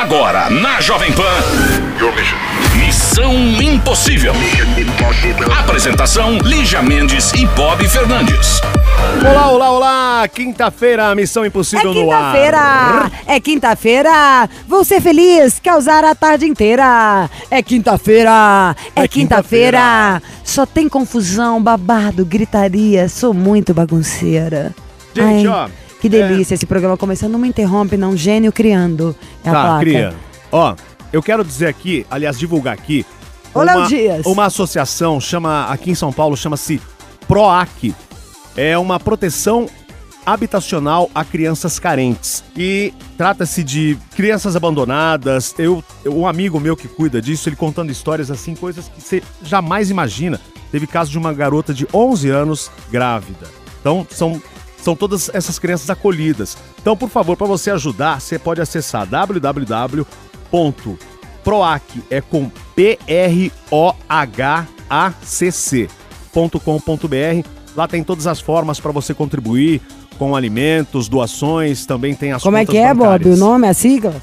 Agora, na Jovem Pan. Missão Impossível. Apresentação: Lígia Mendes e Bob Fernandes. Olá, olá, olá! Quinta-feira, Missão Impossível É no ar. quinta-feira! É quinta-feira! Vou ser feliz, causar a tarde inteira! É quinta-feira! É, É quinta-feira! Só tem confusão, babado, gritaria. Sou muito bagunceira. Gente, Ai, ó, Que delícia esse programa começando. Não me interrompe, não. Gênio criando. É a Tá, placa. cria. Ó, eu quero dizer aqui, aliás, divulgar aqui. Ô, uma, Dias. Uma associação chama aqui em São Paulo chama-se PROAC. É uma proteção habitacional a crianças carentes. E trata-se de crianças abandonadas. Eu- um amigo meu que cuida disso, ele contando histórias assim, coisas que você jamais imagina. Teve caso de uma garota de 11 anos grávida. Então, são são todas essas crianças acolhidas. Então, por favor, para você ajudar, você pode acessar www.proac é com p r o h a c c.com.br. Lá tem todas as formas para você contribuir com alimentos, doações, também tem as Como é que é, Bob? O bancárias. nome, a sigla?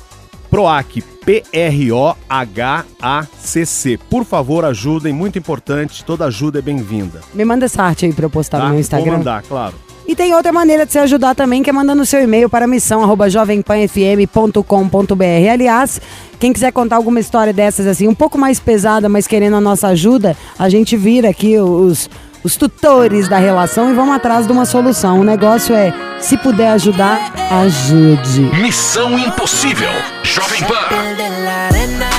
PROAC, P-R-O-H-A-C-C. Por favor, ajudem, muito importante, toda ajuda é bem-vinda. Me manda essa arte aí pra eu postar Tá? no meu Instagram. Vou mandar, claro. E tem outra maneira de se ajudar também, que é mandando seu e-mail para missão jovempanfm.com.br. Aliás, quem quiser contar alguma história dessas assim, um pouco mais pesada, mas querendo a nossa ajuda, a gente vira aqui os, os tutores da relação e vamos atrás de uma solução. O negócio é, se puder ajudar, ajude. Missão Impossível. Jovem Pan.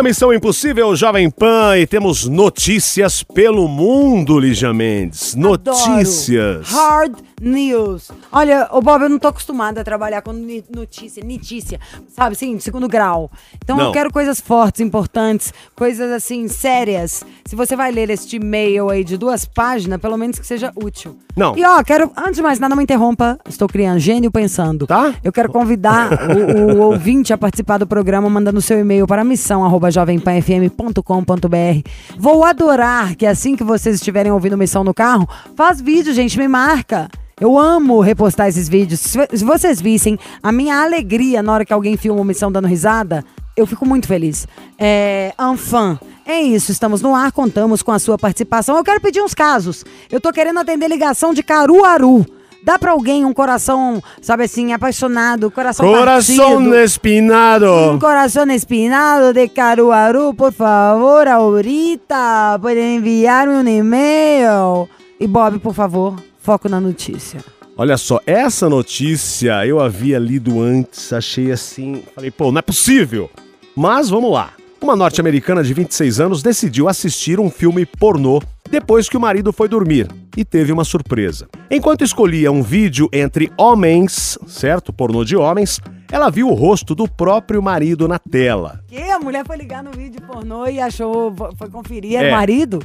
É Missão Impossível Jovem Pan e temos notícias pelo mundo, Lígia Mendes. Notícias. Adoro. Hard news. Olha, o Bob, eu não tô acostumada a trabalhar com notícia, notícia, sabe, assim, de segundo grau. Então Não. eu quero coisas fortes, importantes, coisas assim, sérias. Se você vai ler este e-mail aí de duas páginas, pelo menos que seja útil. Não. E ó, quero, antes de mais nada, não me interrompa. Estou criando gênio pensando. Tá. Eu quero convidar o, o ouvinte a participar do programa mandando seu e-mail para missão arroba jovempanfm.com.br. Vou adorar que assim que vocês estiverem ouvindo missão no carro, faz vídeo, gente, me marca. Eu amo repostar esses vídeos. Se vocês vissem a minha alegria na hora que alguém filma missão dando risada, eu fico muito feliz. É, Anfan. É isso, estamos no ar, contamos com a sua participação. Eu quero pedir uns casos. Eu tô querendo atender ligação de Caruaru. Dá pra alguém um coração, sabe assim, apaixonado, coração Coração partido. espinado. Um coração espinado de Caruaru, por favor, ahorita. Podem enviar-me um e-mail. E Bob, por favor, foco na notícia. Olha só, essa notícia eu havia lido antes, achei assim, falei, pô, não é possível. Mas vamos lá. Uma norte-americana de 26 anos decidiu assistir um filme pornô depois que o marido foi dormir e teve uma surpresa. Enquanto escolhia um vídeo entre homens, certo? Pornô de homens, ela viu o rosto do próprio marido na tela. Que a mulher foi ligar no vídeo pornô e achou, foi conferir, era É. o marido?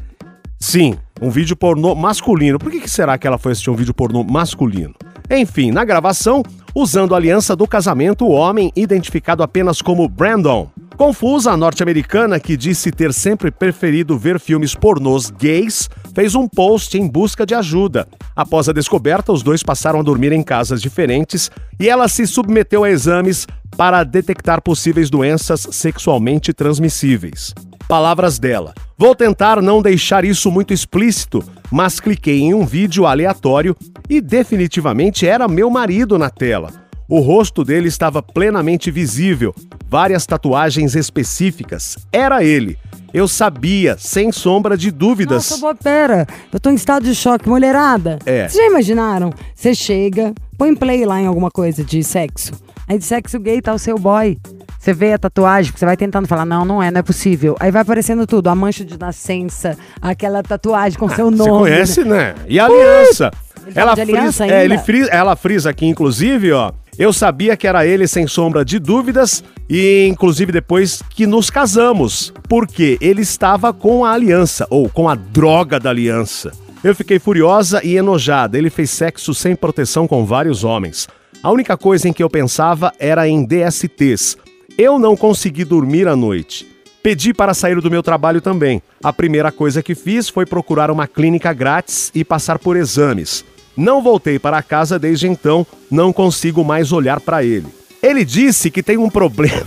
Sim, um vídeo pornô masculino. Por que, que será que ela foi assistir um vídeo pornô masculino? Enfim, na gravação, usando a aliança do casamento, o homem, identificado apenas como Brandon. Confusa, a norte-americana, que disse ter sempre preferido ver filmes pornôs gays, fez um post em busca de ajuda. Após a descoberta, os dois passaram a dormir em casas diferentes e ela se submeteu a exames para detectar possíveis doenças sexualmente transmissíveis. Palavras dela. Vou tentar não deixar isso muito explícito, mas cliquei em um vídeo aleatório e definitivamente era meu marido na tela. O rosto dele estava plenamente visível, várias tatuagens específicas. Era ele. Eu sabia, sem sombra de dúvidas. Nossa, Bob, pera. Eu tô em estado de choque, mulherada. É. Vocês já imaginaram? Você chega, põe play lá em alguma coisa de sexo. Aí de sexo gay tá o seu boy. Você vê a tatuagem, você vai tentando falar, não, não é, não é possível. Aí vai aparecendo tudo, a mancha de nascença, aquela tatuagem com seu Você nome. conhece, né? E a aliança. Ela aliança frisa, é, frisa, ela frisa aqui, inclusive, ó. Eu sabia que era ele sem sombra de dúvidas e, inclusive, depois que nos casamos. Porque ele estava com a aliança, ou com a droga da aliança. Eu fiquei furiosa e enojada. Ele fez sexo sem proteção com vários homens. A única coisa em que eu pensava era em DSTs. Eu não consegui dormir à noite. Pedi para sair do meu trabalho também. A primeira coisa que fiz foi procurar uma clínica grátis e passar por exames. Não voltei para casa desde então, não consigo mais olhar para ele. Ele disse que tem um problema.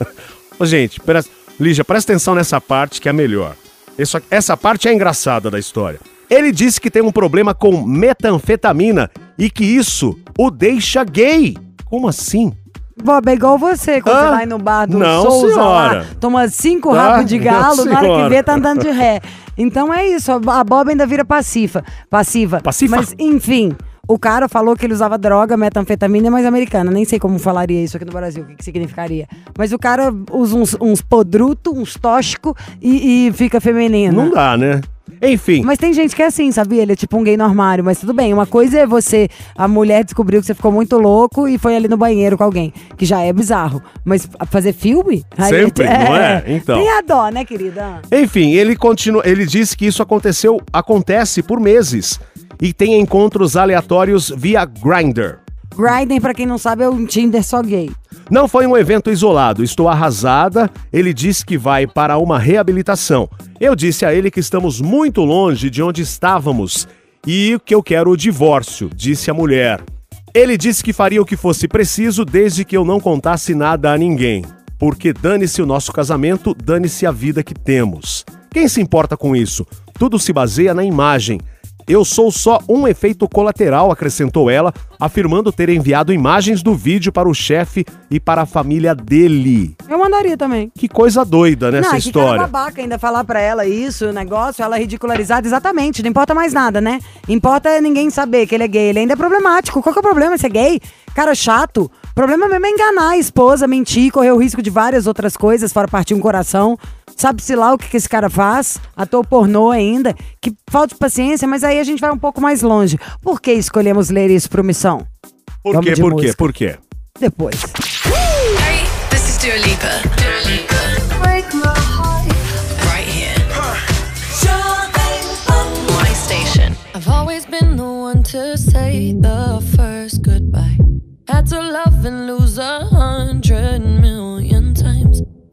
Gente, presta... Lígia, presta atenção nessa parte que é a melhor. Isso- Essa parte é engraçada da história. Ele disse que tem um problema com metanfetamina e que isso o deixa gay. Como assim? Bob, é igual você, quando Ah, você vai no bar do não, Souza senhora. lá, toma cinco Ah, rabos de galo, na hora que vê tá andando de ré. Então é isso, a Bob ainda vira passiva. Passiva. Passiva? Mas, enfim, o cara falou que ele usava droga, metanfetamina, mas americana. Nem sei como falaria isso aqui no Brasil, o que, que significaria. Mas o cara usa uns, uns podruto, uns tóxico e, e fica feminino. Não dá, né? Enfim. Mas tem gente que é assim, sabia? Ele é tipo um gay no armário, mas tudo bem. Uma coisa é você, a mulher descobriu que você ficou muito louco e foi ali no banheiro com alguém, que já é bizarro. Mas fazer filme? Sempre, não é? Então. Tem a dó, né, querida? Enfim, ele continua, ele disse que isso aconteceu, acontece por meses e tem encontros aleatórios via Grindr. Grindr, pra quem não sabe, é um Tinder só gay. Não foi um evento isolado, estou arrasada. Ele disse que vai para uma reabilitação. Eu disse a ele que estamos muito longe de onde estávamos e que eu quero o divórcio, disse a mulher. Ele disse que faria o que fosse preciso desde que eu não contasse nada a ninguém. Porque dane-se o nosso casamento, dane-se a vida que temos. Quem se importa com isso? Tudo se baseia na imagem. Eu sou só um efeito colateral, acrescentou ela, afirmando ter enviado imagens do vídeo para o chefe e para a família dele. Eu mandaria também. Que coisa doida nessa não, que cara história. babaca ainda falar pra ela isso, o negócio, ela ridicularizada, exatamente, não importa mais nada, né? Importa ninguém saber que ele é gay, ele ainda é problemático. Qual que é o problema ser gay? Cara chato. O problema mesmo é enganar a esposa, mentir, correr o risco de várias outras coisas, fora partir um coração. Sabe-se lá o que, que esse cara faz, ator pornô ainda, que falta de paciência, mas aí a gente vai um pouco mais longe. Por que escolhemos ler isso pro Missão? Por Vamos quê? Por quê? Por quê? Depois. Hey, this is Dua Lipa. Right here. My station. I've always been the one to say the first goodbye. Had to love and lose a hundred million.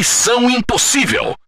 Missão Impossível.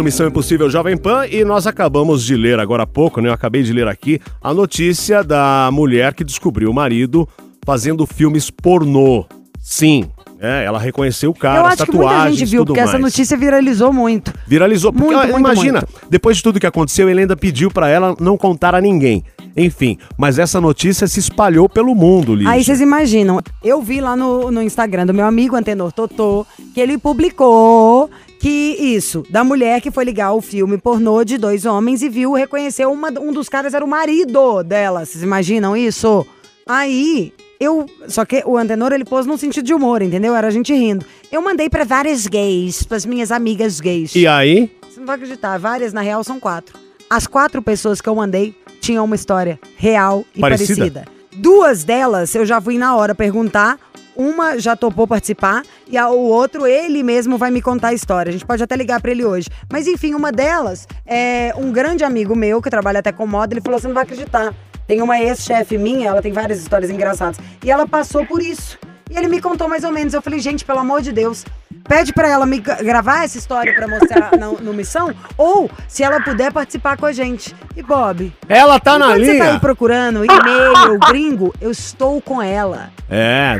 no Missão Impossível Jovem Pan e nós acabamos de ler agora há pouco, né? Eu acabei de ler aqui a notícia da mulher que descobriu o marido fazendo filmes pornô. Sim, é, ela reconheceu o cara, Eu acho que muita gente viu, porque mais. essa notícia viralizou muito. Viralizou, porque muito, ela, muito, imagina, muito. depois de tudo que aconteceu, ele ainda pediu para ela não contar a ninguém. Enfim, mas essa notícia se espalhou pelo mundo, Lígia. Aí vocês imaginam, eu vi lá no, no Instagram do meu amigo Antenor Totô, que ele publicou que isso, da mulher que foi ligar o filme pornô de dois homens e viu, reconheceu, uma, um dos caras era o marido dela. Vocês imaginam isso? Aí, eu. Só que o Antenor ele pôs num sentido de humor, entendeu? Era a gente rindo. Eu mandei para várias gays, pras minhas amigas gays. E aí? Você não vai acreditar, várias, na real, são quatro. As quatro pessoas que eu mandei tinham uma história real e Parecida? parecida. Duas delas eu já fui na hora perguntar, uma já topou participar e a- o outro, ele mesmo vai me contar a história. A gente pode até ligar pra ele hoje. Mas enfim, uma delas é um grande amigo meu que trabalha até com moda, ele falou: você não vai acreditar. Tem uma ex-chefe minha, ela tem várias histórias engraçadas. E ela passou por isso. E ele me contou mais ou menos. Eu falei, gente, pelo amor de Deus, pede pra ela me gra- gravar essa história pra mostrar na, no Missão, ou se ela puder participar com a gente. E Bob, Ela tá na enquanto você tá aí linha. procurando e-mail, gringo, eu estou com ela. É.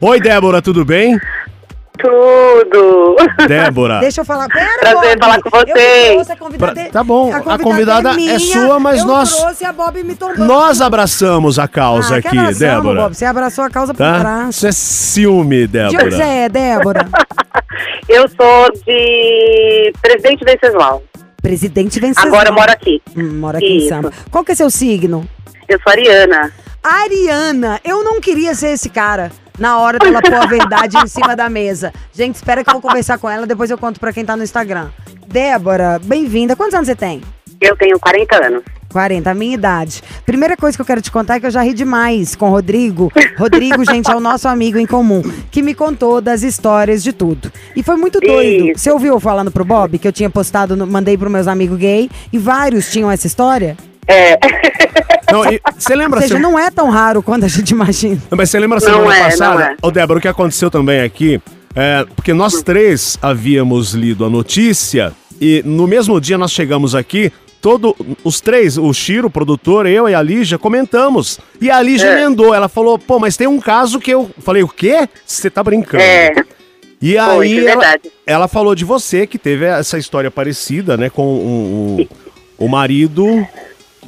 Oi, Débora, tudo bem? Tudo. Débora. Deixa eu falar. Pera, Prazer Bob. falar com Eu vocês. trouxe a convidada. Pra- tá bom, a convidada é minha, sua, mas eu nós- trouxe a Bob me tombou. Nós abraçamos a causa ah, aqui, abraçamos, Débora. Bob. Você abraçou a causa por Tá? trás. Isso é ciúme, De onde Débora. você é, Débora? Eu sou de Presidente Venceslau. Presidente Venceslau. Agora eu moro aqui. Hum, mora aqui em Isso. Sampa. Qual que é seu signo? Eu sou Ariana. Ariana, eu não queria ser esse cara na hora dela pôr a verdade em cima da mesa. Gente, espera que eu vou conversar com ela, depois eu conto pra quem tá no Instagram. Débora, bem-vinda. Quantos anos você tem? Eu tenho 40 anos. 40, a minha idade. Primeira coisa que eu quero te contar é que eu já ri demais com o Rodrigo. Rodrigo, gente, é o nosso amigo em comum, que me contou das histórias de tudo. E foi muito doido. Isso. Você ouviu eu falando pro Bob que eu tinha postado, no- mandei pros meus amigos gay e vários tinham essa história? É. Não, e Você lembra... Ou seja, se- não é tão raro quanto a gente imagina. Não, Mas você lembra Não semana é, passada? é. Ô, Débora, o que aconteceu também aqui? É, porque nós três havíamos lido a notícia e no mesmo dia nós chegamos aqui, todo, os três, o Chiro, o produtor, eu e a Lígia, comentamos. E a Lígia É. emendou. Ela falou, pô, mas tem um caso que eu. Falei, o quê? Você tá brincando. É. E aí isso é ela, ela falou de você que teve essa história parecida, né, com o, o, o marido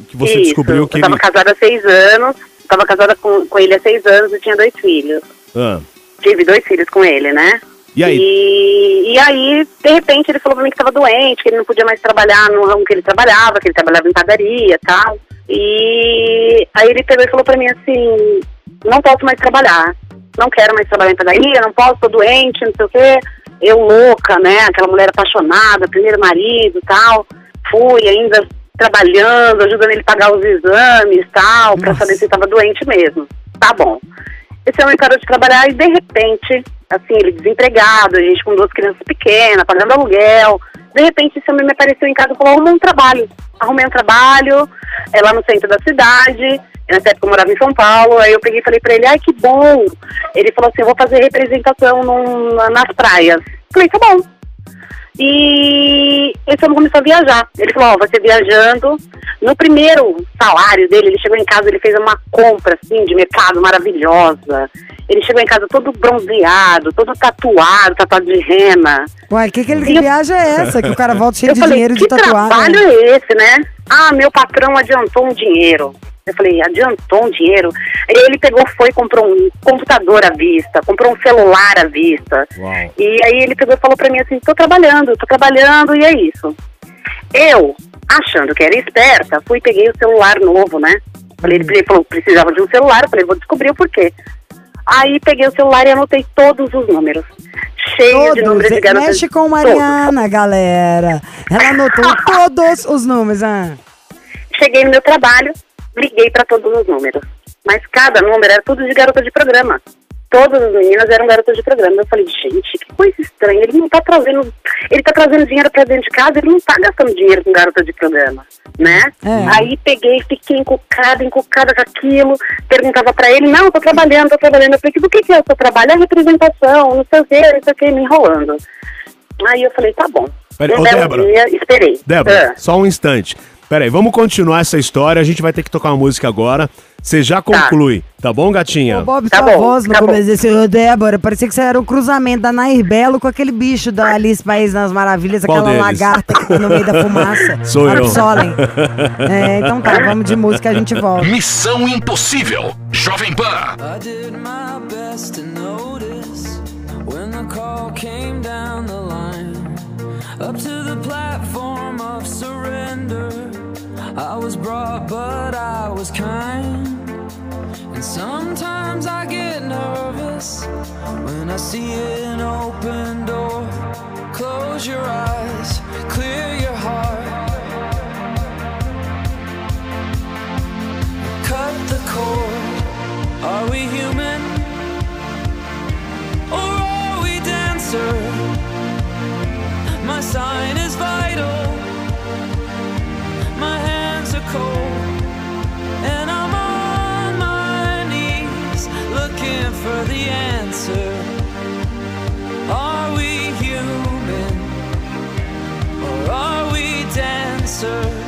que você Isso. descobriu que eu tava ele. casada há seis anos. Tava casada com, com ele há seis anos e tinha dois filhos. Ah, Tive dois filhos com ele, né? E aí? E, e aí, de repente, ele falou pra mim que tava doente, que ele não podia mais trabalhar no ramo que ele trabalhava, que ele trabalhava em padaria e tal. E aí ele pegou e falou pra mim assim, não posso mais trabalhar. Não quero mais trabalhar em padaria, não posso, tô doente, não sei o quê. Eu louca, né? Aquela mulher apaixonada, primeiro marido e tal. Fui ainda trabalhando, ajudando ele a pagar os exames e tal, pra Nossa. saber se estava doente mesmo. Tá bom. Esse homem parou de trabalhar e de repente, assim, ele desempregado, a gente com duas crianças pequenas, pagando aluguel. De repente esse homem me apareceu em casa e falou, arrumei um trabalho. Arrumei um trabalho é, lá no centro da cidade. Nessa época eu morava em São Paulo, aí eu peguei e falei pra ele, ai que bom. Ele falou assim, eu vou fazer representação num- na- nas praias. Falei, tá bom. E esse homem começou a viajar. Ele falou, ó, você viajando. No primeiro salário dele, ele chegou em casa, ele fez uma compra, assim, de mercado maravilhosa. Ele chegou em casa todo bronzeado, todo tatuado, tatuado de rena. Uai, que, que ele, que Eu- viagem é essa? Que o cara volta cheio de falei, dinheiro que de tatuagem. trabalho é esse, né? Ah, meu patrão adiantou um dinheiro. Eu falei, adiantou um dinheiro? Aí ele pegou, foi, comprou um computador à vista, comprou um celular à vista. Uau. E aí ele pegou e falou pra mim assim, tô trabalhando, tô trabalhando, e é isso. Eu, achando que era esperta, fui e peguei o celular novo, né? Falei, ele falou precisava de um celular, eu falei, vou descobrir o porquê. Aí peguei o celular e anotei todos os números. Cheio de números de Todos. garotas. Mexe com Todos. Mariana, galera. Ela anotou todos os números. Ah. Cheguei no meu trabalho, liguei para todos os números. Mas cada número era tudo de garota de programa. Todas as meninas eram garotas de programa. Eu falei, gente, que coisa estranha. Ele não tá trazendo. Ele tá trazendo dinheiro pra dentro de casa, ele não tá gastando dinheiro com garota de programa, né? É. Aí peguei, fiquei encucada, encucada com aquilo. Perguntava pra ele, não, tô trabalhando, tô trabalhando. Eu falei, do que, que é o seu trabalho? É representação, não sei o que, não sei o que, me enrolando. Aí eu falei, tá bom. Pera- Um ô, Débora. dia, esperei. Débora, Ah. só um instante. Peraí, vamos continuar essa história. A gente vai ter que tocar uma música agora. Você já conclui, tá, bom, gatinha? Ô, Bob, Tá sua bom, voz no tá começo desse. Ô, Débora, parecia que você era o cruzamento da Nair Belo com aquele bicho da Alice País nas Maravilhas, Qual aquela deles? lagarta que tá no meio da fumaça. Sou eu. É, então tá, vamos de música, a gente volta. Missão Impossível. Jovem Pan. I did my best to notice when the call came down the line. Up to the platform of surrender. I was brought, but I was kind. And sometimes I get nervous when I see an open door. Close your eyes. answer.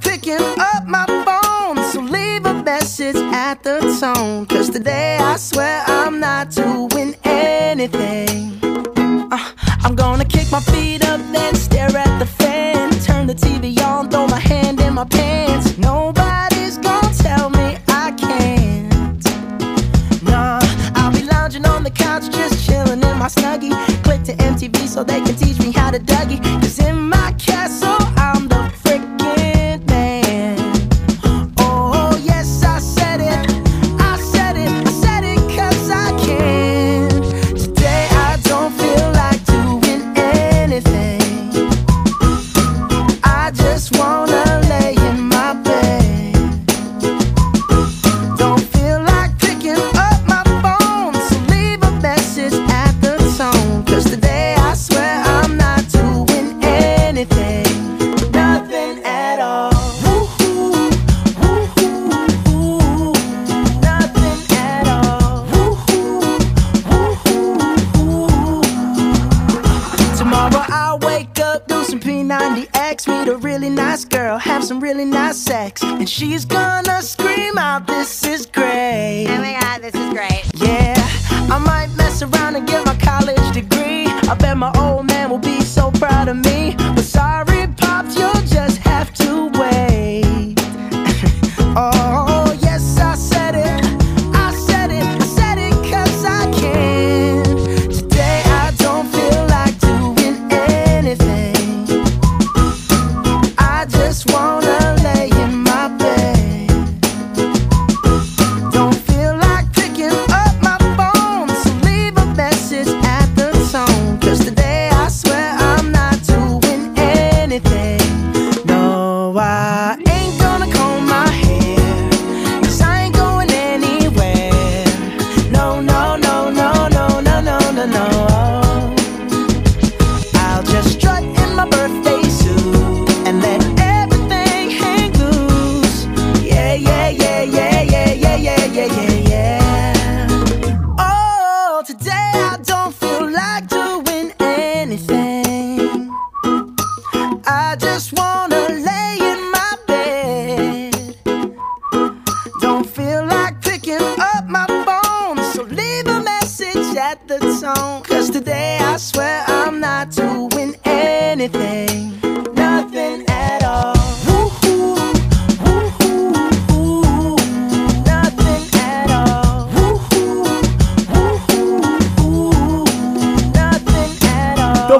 picking up my phone. So leave a message at the tone. Cause today I swear I'm not doing anything.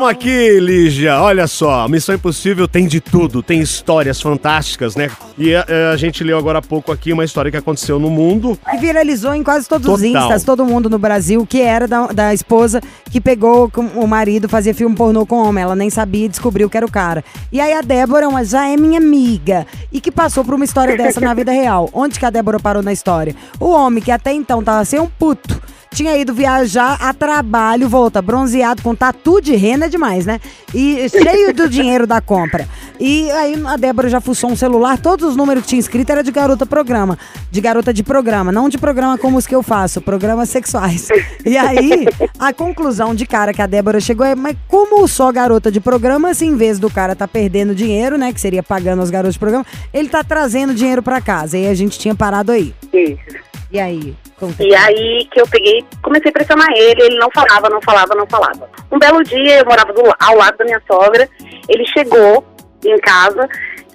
Tamo aqui, Lígia. Olha só, Missão Impossível tem de tudo, tem histórias fantásticas, né? E a, a gente leu agora há pouco aqui uma história que aconteceu no mundo. Que viralizou em quase todos os Total. instas, todo mundo no Brasil, que era da, da esposa que pegou com o marido, fazia filme pornô com homem. Ela nem sabia e descobriu que era o cara. E aí a Débora uma- já é minha amiga e que passou por uma história dessa na vida real. Onde que a Débora parou na história? O homem que até então tava sem um puto. Tinha ido viajar a trabalho, volta, bronzeado, com tatu de rena é demais, né? E cheio do dinheiro da compra. E aí a Débora já fuçou um celular, todos os números que tinha escrito era de garota programa. De garota de programa, não de programa como os que eu faço, programas sexuais. E aí, a conclusão de cara que a Débora chegou é, mas como só garota de programa, se em vez do cara tá perdendo dinheiro, né, que seria pagando os garotos de programa, ele tá trazendo dinheiro pra casa. E a gente tinha parado aí. Isso. E aí? E aí que eu peguei, comecei a pressionar ele, ele não falava, não falava, não falava. Um belo dia, eu morava do, ao lado da minha sogra, ele chegou em casa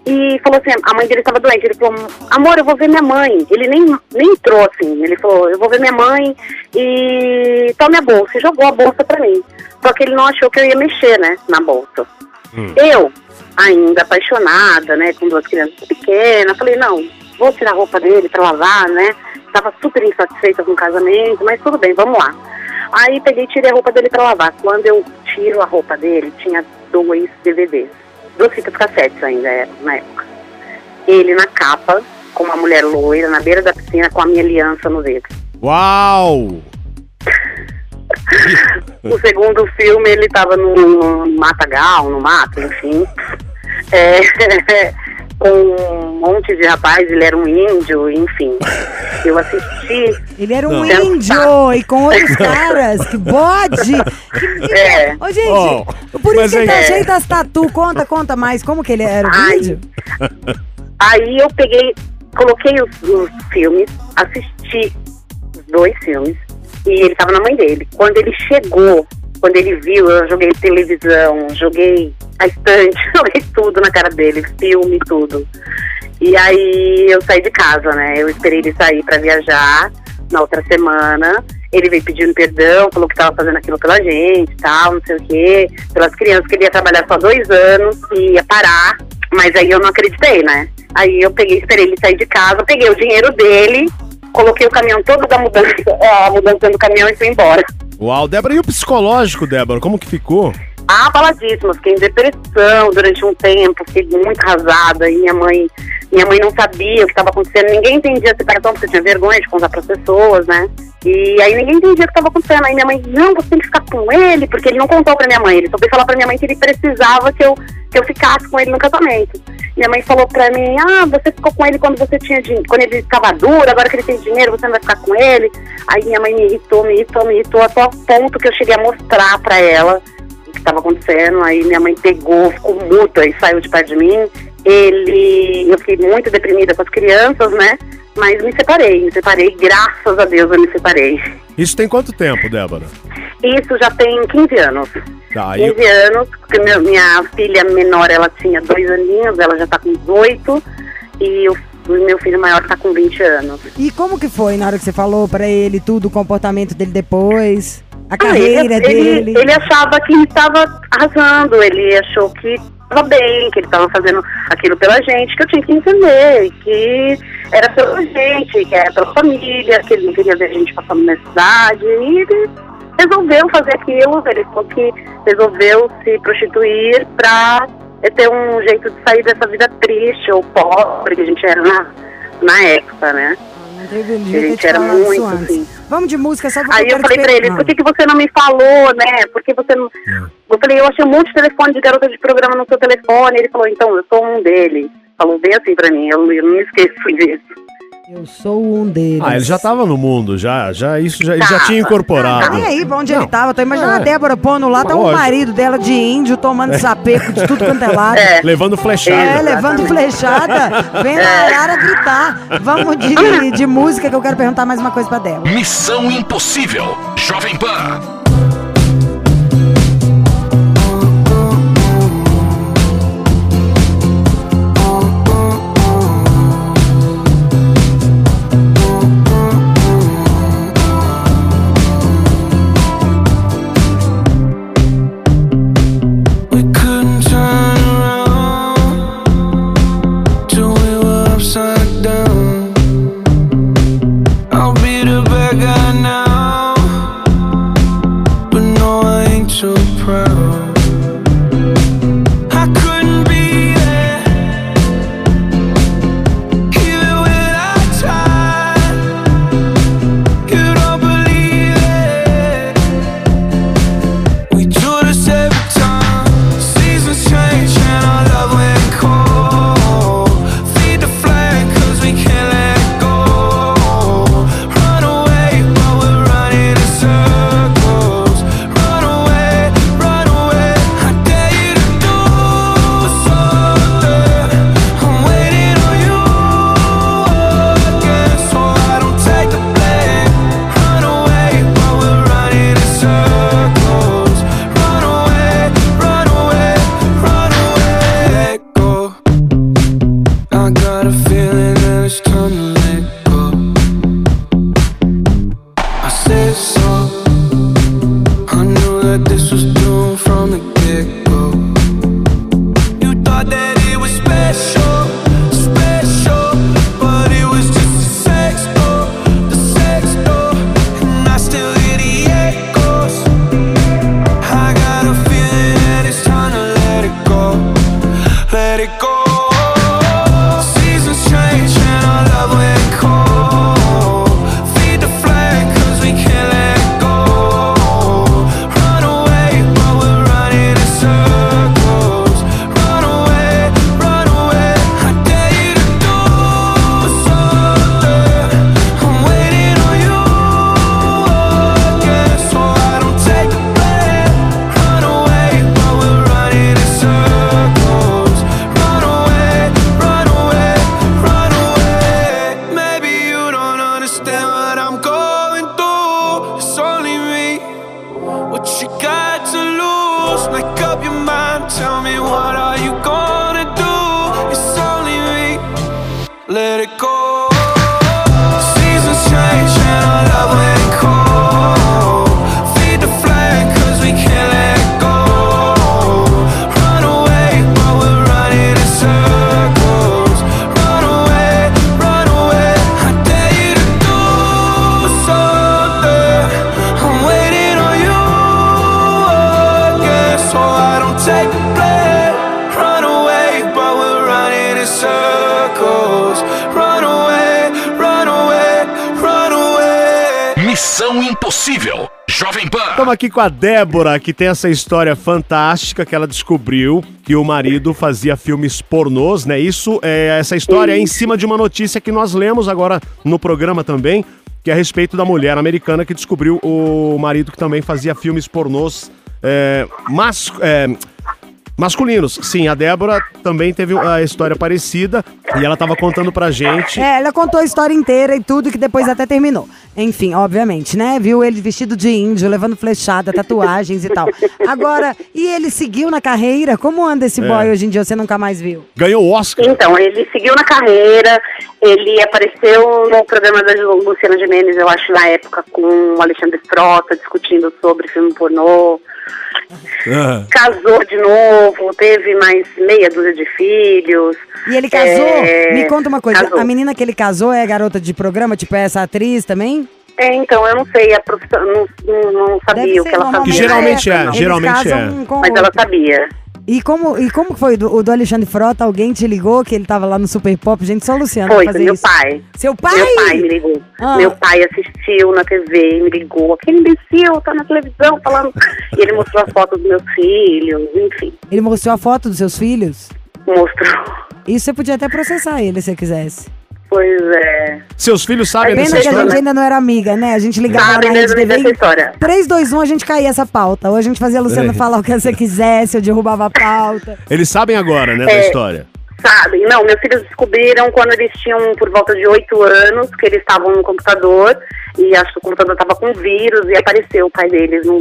e falou assim, a mãe dele estava doente, ele falou, amor, eu vou ver minha mãe. Ele nem, nem entrou assim, ele falou, eu vou ver minha mãe e tome a bolsa. E jogou a bolsa pra mim. Só que ele não achou que eu ia mexer, né, na bolsa. Eu, ainda apaixonada, né, com duas crianças pequenas, falei, não, vou tirar a roupa dele pra lavar, né? Tava super insatisfeita com o casamento, mas tudo bem, vamos lá. Aí peguei e tirei a roupa dele pra lavar. Quando eu tiro a roupa dele, tinha dois DVDs. Duas fitas cassetes ainda era, na época. Ele na capa, com uma mulher loira, na beira da piscina, com a minha aliança no dedo. Uau! O segundo filme, ele tava no, no matagal, no mato, enfim. É, com um monte de rapaz, ele era um índio, enfim. Eu assisti. Ele era um Não. índio e com outros caras. Que bode! Que- É. Ô, gente, Oh, por isso que ele tá é- cheio das tatu. Conta, conta mais. Como que ele era o Ai. índio? Aí eu peguei, coloquei os, os filmes, assisti os dois filmes, e ele tava na mãe dele. Quando ele chegou, quando ele viu, eu joguei televisão, joguei a estante, joguei tudo na cara dele, filme, tudo. E aí eu saí de casa, né? Eu esperei ele sair pra viajar na outra semana. Ele veio pedindo perdão, falou que tava fazendo aquilo pela gente tal, não sei o quê, pelas crianças, que ele ia trabalhar só dois anos e ia parar. Mas aí eu não acreditei, né? Aí eu peguei, esperei ele sair de casa, peguei o dinheiro dele, coloquei o caminhão todo da mudança, a mudança do caminhão e fui embora. Uau, Débora, e o psicológico, Débora? Como que ficou? abaladíssima, fiquei em depressão durante um tempo, fiquei muito arrasada e minha mãe, minha mãe não sabia o que estava acontecendo, ninguém entendia a separação porque tinha vergonha de contar para as pessoas, né? E aí ninguém entendia o que estava acontecendo. Aí minha mãe, não, você tem que ficar com ele, porque ele não contou para minha mãe, ele só foi falar para minha mãe que ele precisava que eu que eu ficasse com ele no casamento. Minha mãe falou para mim, ah, você ficou com ele quando você tinha dinheiro, quando ele estava duro, agora que ele tem dinheiro, você não vai ficar com ele. Aí minha mãe me irritou, me irritou, me irritou, até o ponto que eu cheguei a mostrar para ela o que estava acontecendo. Aí minha mãe pegou, ficou muta e saiu de perto de mim. Ele, eu fiquei muito deprimida com as crianças, né? Mas me separei, me separei, graças a Deus eu me separei. Isso tem quanto tempo, Débora? Isso já tem 15 anos. Tá, aí 15 anos, porque meu- minha filha menor, ela tinha dois aninhos, ela já tá com 18, e o, meu filho maior tá com 20 anos. E como que foi na hora que você falou pra ele tudo, o comportamento dele depois? A Ah, carreira ele, dele? Ele, ele achava que estava arrasando, ele achou que estava bem, que ele estava fazendo aquilo pela gente, que eu tinha que entender, que era pela gente, que era pela família, que ele não queria ver a gente passando necessidade, e ele resolveu fazer aquilo, ele falou que resolveu se prostituir para ter um jeito de sair dessa vida triste ou pobre que a gente era na, na época, né? A gente te era muito assim. Vamos de música só porque Aí eu quero falei pra ele, por que, que você não me falou, né? Por que você não. Eu falei, eu achei um monte de telefone de garota de programa no seu telefone. Ele falou, então, eu sou um deles. Falou bem assim pra mim, eu, eu não me esqueço disso. Eu sou um deles. Ah, ele já tava no mundo, já, já isso já, ele já tinha incorporado. Tá nem aí pra onde Não. ele tava. Tô imaginando É. a Débora pondo lá, tá o Lógico. marido dela de índio tomando sapeco de tudo quanto é lado. É. Levando flechada. É, levando flechada, vem a Arara gritar. Vamos de, de música que eu quero perguntar mais uma coisa pra Débora. Missão Impossível. Jovem Pan. Aqui com a Débora, que tem essa história fantástica que ela descobriu que o marido fazia filmes pornôs, né? Isso, é, essa história é em cima de uma notícia que nós lemos agora no programa também, que é a respeito da mulher americana que descobriu o marido que também fazia filmes pornôs é, mas, é, masculinos. Sim, a Débora também teve a história parecida e ela estava contando pra gente. É, ela contou a história inteira e tudo, que depois até terminou. Enfim, obviamente, né? Viu ele vestido de índio, levando flechada, tatuagens e tal. Agora, e ele seguiu na carreira? Como anda esse É. boy hoje em dia? Você nunca mais viu? Ganhou o Oscar. Então, ele seguiu na carreira, ele apareceu no programa da Luciana Gimenez, eu acho, na época, com o Alexandre Frota, discutindo sobre filme pornô. Ah. Casou de novo, teve mais meia dúzia de filhos. E ele casou? É, Me conta uma coisa, casou. a menina que ele casou é garota de programa, tipo é essa atriz também? É, então, eu não sei, a profissão, não, não, não sabia o que ela fazia. Que geralmente é, não. geralmente é. um Mas ela sabia. E como, e como foi do, o do Alexandre Frota? Alguém te ligou que ele tava lá no Super Pop? Gente, só o Luciano Foi, fazer meu isso. pai. Seu pai? Meu pai me ligou. Ah. Meu pai assistiu na TV e me ligou. Aquele imbecil tá na televisão falando. e ele mostrou as fotos dos meus filhos, enfim. Ele mostrou a foto dos seus filhos? Mostrou. Isso você podia até processar ele se você quisesse. Pois é. Seus filhos sabem Pena dessa que a história? gente ainda não era amiga, né? A gente ligava Sabe na Rede dessa TV. história. 3, 2, 1, a gente caía essa pauta. Ou a gente fazia a Luciana É. falar o que você quisesse, eu derrubava a pauta. Eles sabem agora, né, da É. história. Sabe? Não, meus filhos descobriram quando eles tinham por volta de oito anos, que eles estavam no computador e acho que o computador tava com vírus e apareceu o pai deles no.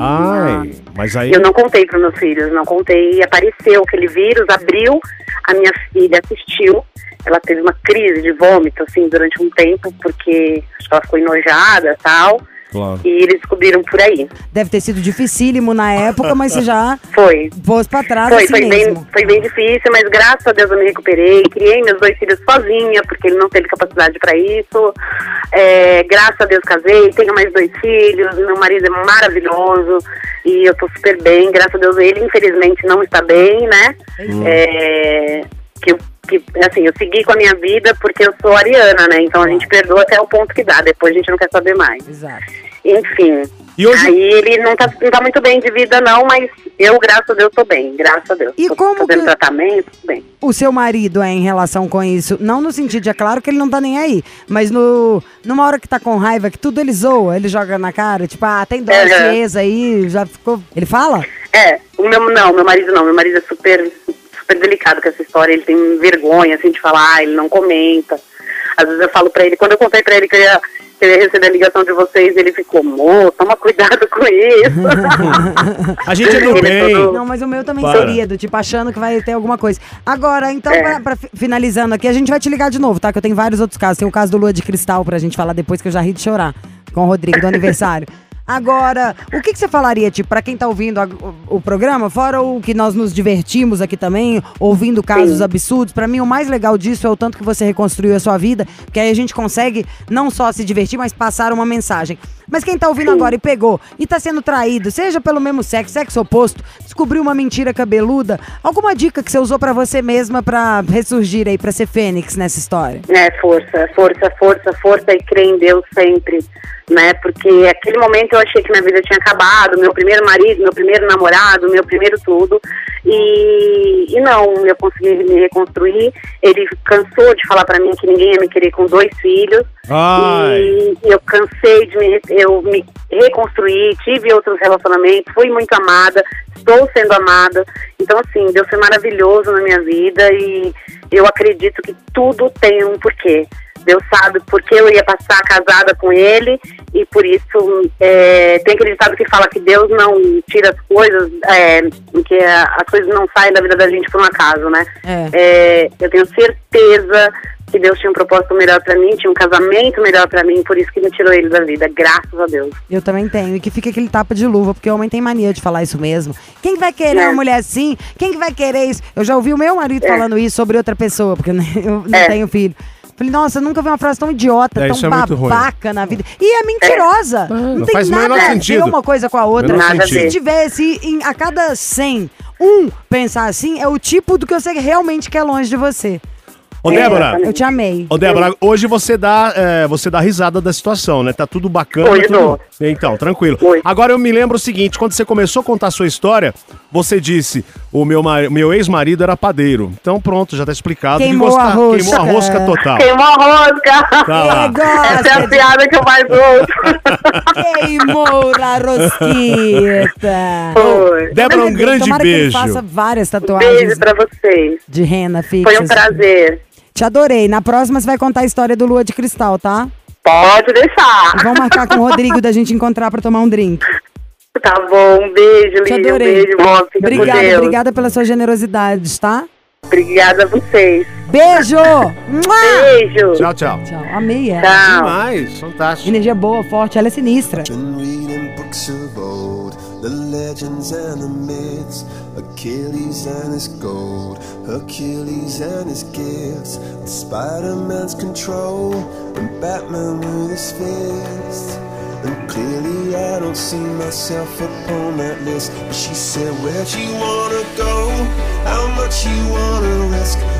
Ai, mas aí. Eu não contei para meus filhos, não contei. E apareceu aquele vírus, abriu, a minha filha assistiu. Ela teve uma crise de vômito, assim, durante um tempo, porque acho que ela ficou enojada e tal. Claro. E eles descobriram por aí. Deve ter sido dificílimo na época, mas você já Foi. pôs pra trás Foi, assim foi, bem, mesmo. foi bem difícil, mas graças a Deus eu me recuperei. Criei meus dois filhos sozinha, porque ele não teve capacidade para isso. É, graças a Deus casei, tenho mais dois filhos, meu marido é maravilhoso e eu tô super bem. Graças a Deus ele, infelizmente, não está bem, né? É, que, eu- que, assim, eu segui com a minha vida porque eu sou ariana, né? Então a gente perdoa até o ponto que dá, depois a gente não quer saber mais. Exato. Enfim. E hoje- Aí ele não tá, não tá muito bem de vida, não, mas eu, graças a Deus, tô bem. Graças a Deus. E tô como fazendo que- tratamento, bem. O seu marido é em relação com isso, não no sentido é claro que ele não tá nem aí, mas no, numa hora que tá com raiva, que tudo ele zoa, ele joga na cara, tipo, ah, tem esse ex aí, já ficou. Ele fala? É, o meu não, meu marido não. Meu marido é super, super delicado com essa história. Ele tem vergonha, assim, de falar, ele não comenta. Às vezes eu falo pra ele, quando eu contei pra ele que eu ia, que eu ia receber a ligação de vocês, ele ficou, amor, toma cuidado com isso. A gente é do Ele bem. todo- Não, mas o meu também Para. seria, do tipo, achando que vai ter alguma coisa. Agora, então, É. pra, pra fi- finalizando aqui, a gente vai te ligar de novo, tá? Que eu tenho vários outros casos. Tem o caso do Lua de Cristal pra gente falar depois, que eu já ri de chorar com o Rodrigo, do aniversário. Agora, o que, que você falaria, tipo, pra quem tá ouvindo a- o, o programa, fora o que nós nos divertimos aqui também, ouvindo casos absurdos, pra mim o mais legal disso é o tanto que você reconstruiu a sua vida, que aí a gente consegue não só se divertir, mas passar uma mensagem. Mas quem tá ouvindo agora e pegou e tá sendo traído, seja pelo mesmo sexo, sexo oposto, descobriu uma mentira cabeluda, alguma dica que você usou pra você mesma pra ressurgir aí, pra ser fênix nessa história? É, força, força, força, força e crer em Deus sempre, né? Porque aquele momento eu achei que minha vida tinha acabado, meu primeiro marido, meu primeiro namorado, meu primeiro tudo. E, e não, eu consegui me reconstruir. Ele cansou de falar pra mim que ninguém ia me querer com dois filhos. Ai. E eu cansei de me, eu me reconstruir, tive outros relacionamentos, fui muito amada, estou sendo amada. Então, assim, Deus foi maravilhoso na minha vida e eu acredito que tudo tem um porquê. Deus sabe por que eu ia passar casada com ele e por isso é, tem aquele ditado que fala que Deus não tira as coisas, é, que as coisas não saem da vida da gente por um acaso, né? É, eu tenho certeza que Deus tinha um propósito melhor pra mim, tinha um casamento melhor pra mim, por isso que me tirou ele da vida, graças a Deus. Eu também tenho. E que fica aquele tapa de luva, porque o homem tem mania de falar isso mesmo. Quem que vai querer É. uma mulher assim? Quem que vai querer isso? Eu já ouvi o meu marido É. falando isso sobre outra pessoa, porque eu não É. tenho filho. Falei, nossa, eu nunca vi uma frase tão idiota, É, tão é babaca na vida. E é mentirosa. não, não tem nada a ver uma coisa com a outra. Nada Se tivesse em- a cada 100, um pensar assim, é o tipo do que eu sei que realmente quer longe de você. Ô, Débora. Eu te amei. Ô, Débora, hoje você dá, é, você dá risada da situação, né? Tá tudo bacana. Hoje tudo... dou. Então, tranquilo. Agora eu me lembro o seguinte: quando você começou a contar a sua história, você disse: o meu, ma- meu ex-marido era padeiro. Então, pronto, já tá explicado. que Queimou a rosca. Queimou a rosca total. Queimou a rosca! Tá lá. Essa é a piada que eu mais ouço. Queimou a rosquita. Foi. Débora, um grande Tomara que ele beijo. faça várias tatuagens. Beijo pra vocês. De rena fixas. Foi um prazer. Te adorei. Na próxima você vai contar a história do Lua de Cristal, tá? Pode deixar. Vamos marcar com o Rodrigo da gente encontrar pra tomar um drink. Tá bom, um beijo, Te Lívia. Um adorei. beijo, bom, fica obrigada, Deus. obrigada pela sua generosidade, tá? Obrigada a vocês. Beijo! Beijo! Tchau, tchau. Tchau. Amei ela. Tchau. Demais, fantástico. Energia boa, forte, ela é sinistra. reading books of old, the legends and the myths, Achilles and his gold, Hercules and his gifts, Spider-Man's control, and Batman with his fists. And clearly I don't see myself upon that list. But she said, Where'd you wanna go? How much you wanna risk?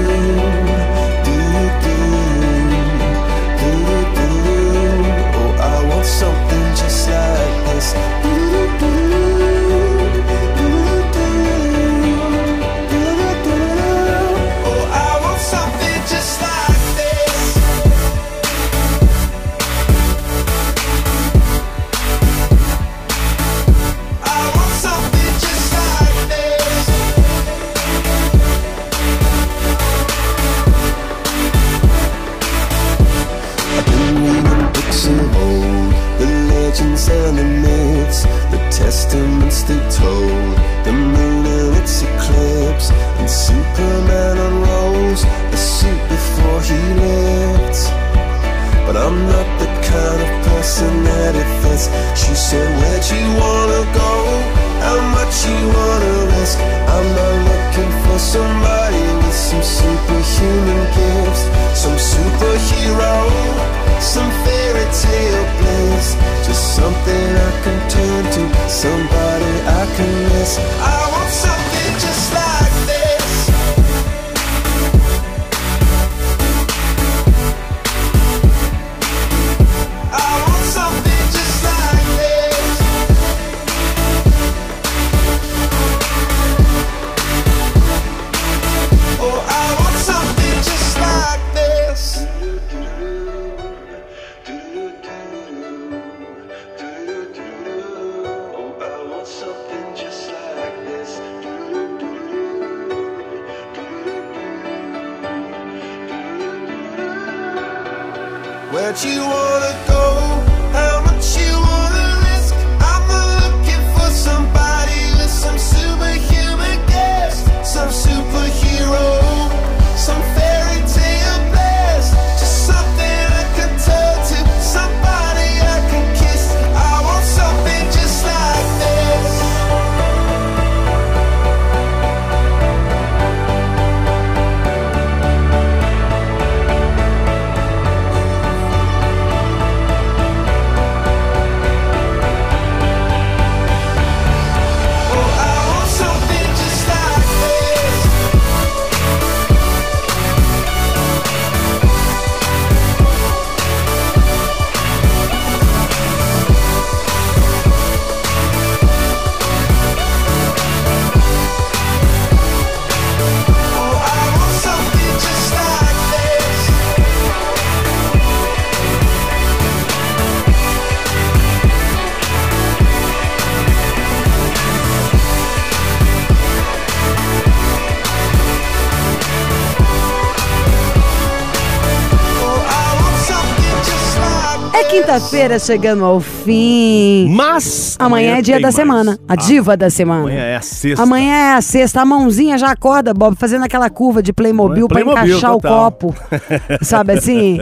Quinta-feira chegando ao fim. Mas. Amanhã é dia da mais. semana. A Ah, diva da semana. Amanhã é a sexta. Amanhã é a sexta. A mãozinha já acorda, Bob, fazendo aquela curva de Playmobil pra Playmobil, encaixar total. o copo. Sabe assim?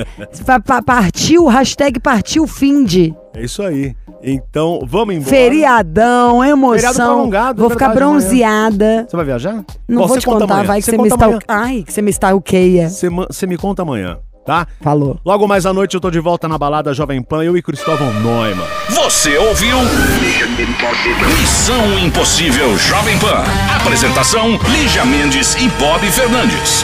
Pa- pa- Partiu, hashtag partiu finde. É isso aí. Então, vamos embora. Feriadão, Feriado emoção. prolongado, Vou é ficar verdade, amanhã. bronzeada. Você vai viajar? Não Bom, vou você te conta contar, amanhã. vai que você, me conta está. amanhã. Ai, que você me stalkeia. Você, você me conta amanhã, tá? Falou. Logo mais à noite eu tô de volta na balada Jovem Pan, eu e Cristóvão Neumann. Você ouviu? Missão Impossível Jovem Pan. Apresentação: Lígia Mendes e Bob Fernandes.